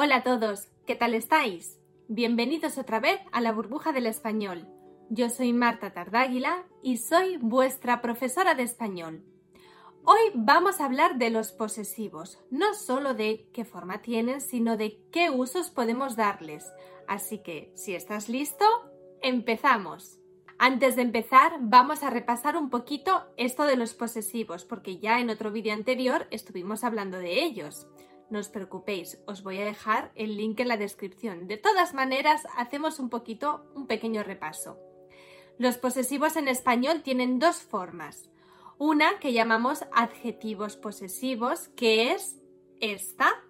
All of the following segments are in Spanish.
Hola a todos, ¿qué tal estáis? Bienvenidos otra vez a la burbuja del español. Yo soy Marta Tardáguila y soy vuestra profesora de español. Hoy vamos a hablar de los posesivos, no solo de qué forma tienen, sino de qué usos podemos darles. Así que, si estás listo, empezamos. Antes de empezar, vamos a repasar un poquito esto de los posesivos, porque ya en otro vídeo anterior estuvimos hablando de ellos. No os preocupéis, os voy a dejar el link en la descripción. De todas maneras, hacemos un poquito, un pequeño repaso. Los posesivos en español tienen dos formas. Una que llamamos adjetivos posesivos, que es esta.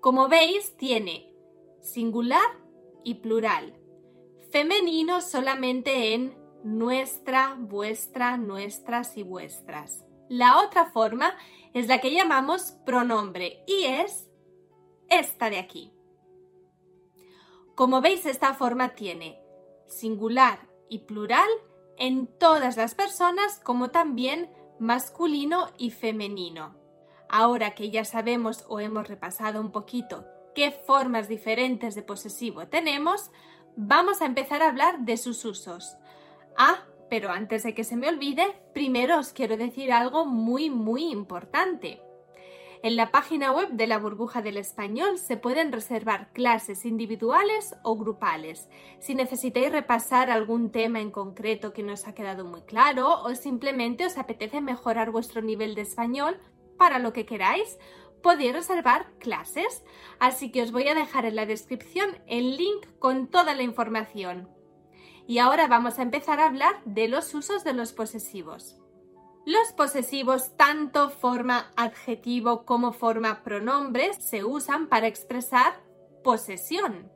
Como veis, tiene singular y plural. Femenino solamente en nuestra, vuestra, nuestras y vuestras. La otra forma es la que llamamos pronombre y es esta de aquí. Como veis, esta forma tiene singular y plural en todas las personas como también masculino y femenino. Ahora que ya sabemos o hemos repasado un poquito qué formas diferentes de posesivo tenemos, vamos a empezar a hablar de sus usos. Pero antes de que se me olvide, primero os quiero decir algo muy, muy importante. En la página web de la burbuja del español se pueden reservar clases individuales o grupales. Si necesitáis repasar algún tema en concreto que no os ha quedado muy claro o simplemente os apetece mejorar vuestro nivel de español para lo que queráis, podéis reservar clases. Así que os voy a dejar en la descripción el link con toda la información. Y ahora vamos a empezar a hablar de los usos de los posesivos. Los posesivos, tanto forma adjetivo como forma pronombre, se usan para expresar posesión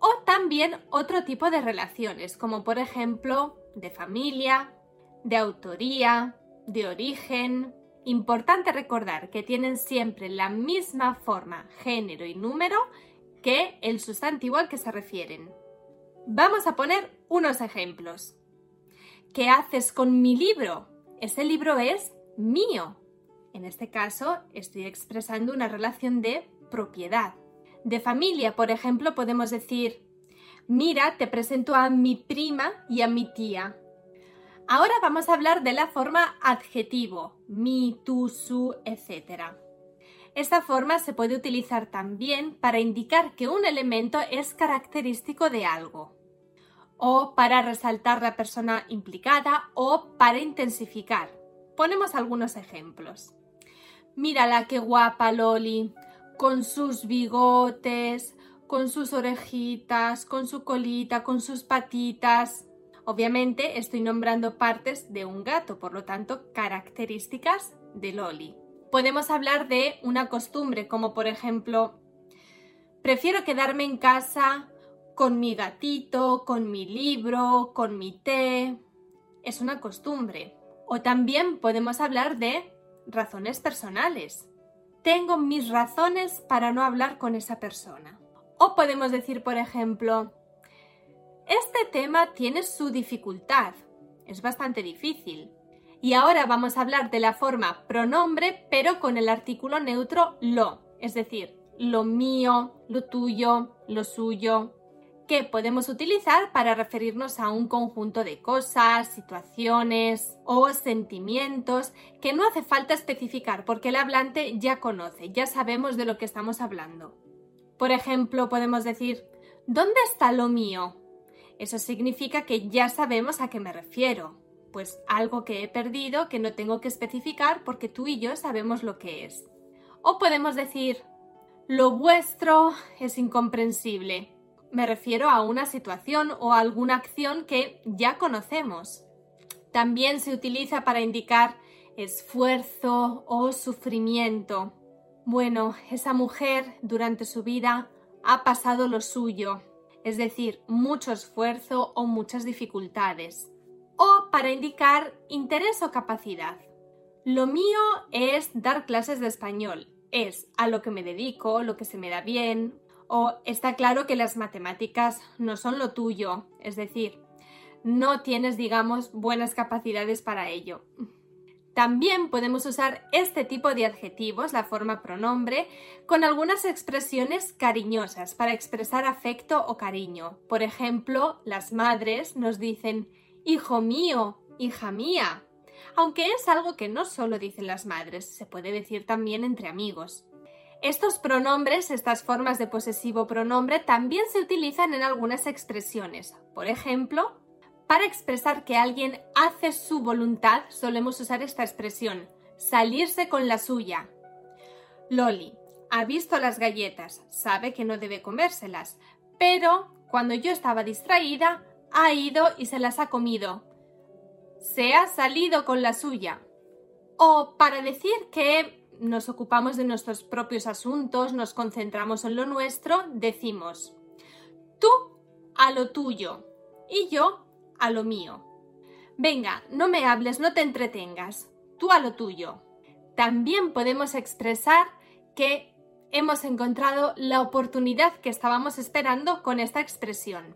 o también otro tipo de relaciones, como por ejemplo de familia, de autoría, de origen. Importante recordar que tienen siempre la misma forma, género y número que el sustantivo al que se refieren. Vamos a poner unos ejemplos. ¿Qué haces con mi libro? Ese libro es mío. En este caso, estoy expresando una relación de propiedad. De familia, por ejemplo, podemos decir, mira, te presento a mi prima y a mi tía. Ahora vamos a hablar de la forma adjetivo, mi, tú, su, etc. Esta forma se puede utilizar también para indicar que un elemento es característico de algo, o para resaltar la persona implicada, o para intensificar. Ponemos algunos ejemplos. Mírala qué guapa Loli, con sus bigotes, con sus orejitas, con su colita, con sus patitas. Obviamente estoy nombrando partes de un gato, por lo tanto características de Loli podemos hablar de una costumbre, como por ejemplo, prefiero quedarme en casa con mi gatito, con mi libro, con mi té. Es una costumbre. O también podemos hablar de razones personales. Tengo mis razones para no hablar con esa persona. O podemos decir, por ejemplo, este tema tiene su dificultad. Es bastante difícil. Y ahora vamos a hablar de la forma pronombre, pero con el artículo neutro lo, es decir, lo mío, lo tuyo, lo suyo, que podemos utilizar para referirnos a un conjunto de cosas, situaciones o sentimientos que no hace falta especificar porque el hablante ya conoce, ya sabemos de lo que estamos hablando. Por ejemplo, podemos decir, ¿dónde está lo mío? Eso significa que ya sabemos a qué me refiero pues algo que he perdido que no tengo que especificar porque tú y yo sabemos lo que es. O podemos decir, lo vuestro es incomprensible. Me refiero a una situación o a alguna acción que ya conocemos. También se utiliza para indicar esfuerzo o sufrimiento. Bueno, esa mujer durante su vida ha pasado lo suyo, es decir, mucho esfuerzo o muchas dificultades para indicar interés o capacidad. Lo mío es dar clases de español, es a lo que me dedico, lo que se me da bien, o está claro que las matemáticas no son lo tuyo, es decir, no tienes, digamos, buenas capacidades para ello. También podemos usar este tipo de adjetivos, la forma pronombre, con algunas expresiones cariñosas para expresar afecto o cariño. Por ejemplo, las madres nos dicen hijo mío, hija mía, aunque es algo que no solo dicen las madres, se puede decir también entre amigos. Estos pronombres, estas formas de posesivo pronombre, también se utilizan en algunas expresiones. Por ejemplo, para expresar que alguien hace su voluntad, solemos usar esta expresión, salirse con la suya. Loli ha visto las galletas, sabe que no debe comérselas, pero cuando yo estaba distraída, ha ido y se las ha comido. Se ha salido con la suya. O para decir que nos ocupamos de nuestros propios asuntos, nos concentramos en lo nuestro, decimos tú a lo tuyo y yo a lo mío. Venga, no me hables, no te entretengas, tú a lo tuyo. También podemos expresar que hemos encontrado la oportunidad que estábamos esperando con esta expresión.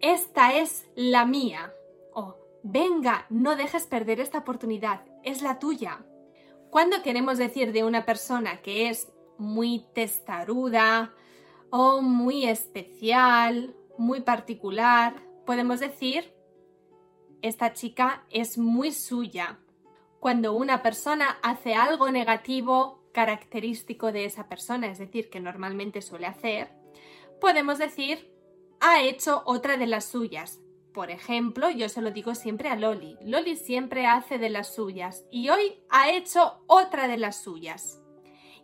Esta es la mía. O venga, no dejes perder esta oportunidad, es la tuya. Cuando queremos decir de una persona que es muy testaruda o muy especial, muy particular, podemos decir, esta chica es muy suya. Cuando una persona hace algo negativo característico de esa persona, es decir, que normalmente suele hacer, podemos decir, ha hecho otra de las suyas. Por ejemplo, yo se lo digo siempre a Loli. Loli siempre hace de las suyas y hoy ha hecho otra de las suyas.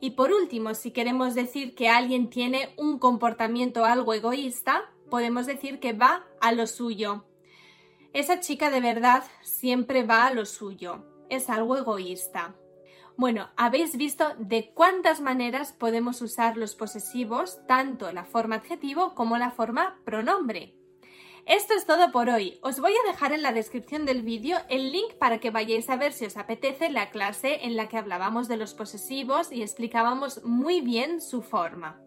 Y por último, si queremos decir que alguien tiene un comportamiento algo egoísta, podemos decir que va a lo suyo. Esa chica de verdad siempre va a lo suyo. Es algo egoísta. Bueno, habéis visto de cuántas maneras podemos usar los posesivos, tanto la forma adjetivo como la forma pronombre. Esto es todo por hoy. Os voy a dejar en la descripción del vídeo el link para que vayáis a ver si os apetece la clase en la que hablábamos de los posesivos y explicábamos muy bien su forma.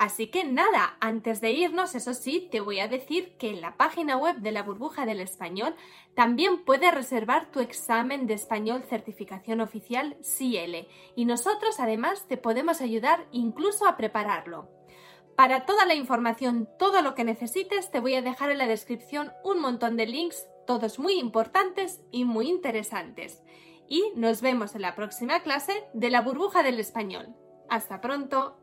Así que nada, antes de irnos, eso sí, te voy a decir que en la página web de la burbuja del español también puedes reservar tu examen de español certificación oficial CL y nosotros además te podemos ayudar incluso a prepararlo. Para toda la información, todo lo que necesites, te voy a dejar en la descripción un montón de links, todos muy importantes y muy interesantes. Y nos vemos en la próxima clase de la burbuja del español. Hasta pronto.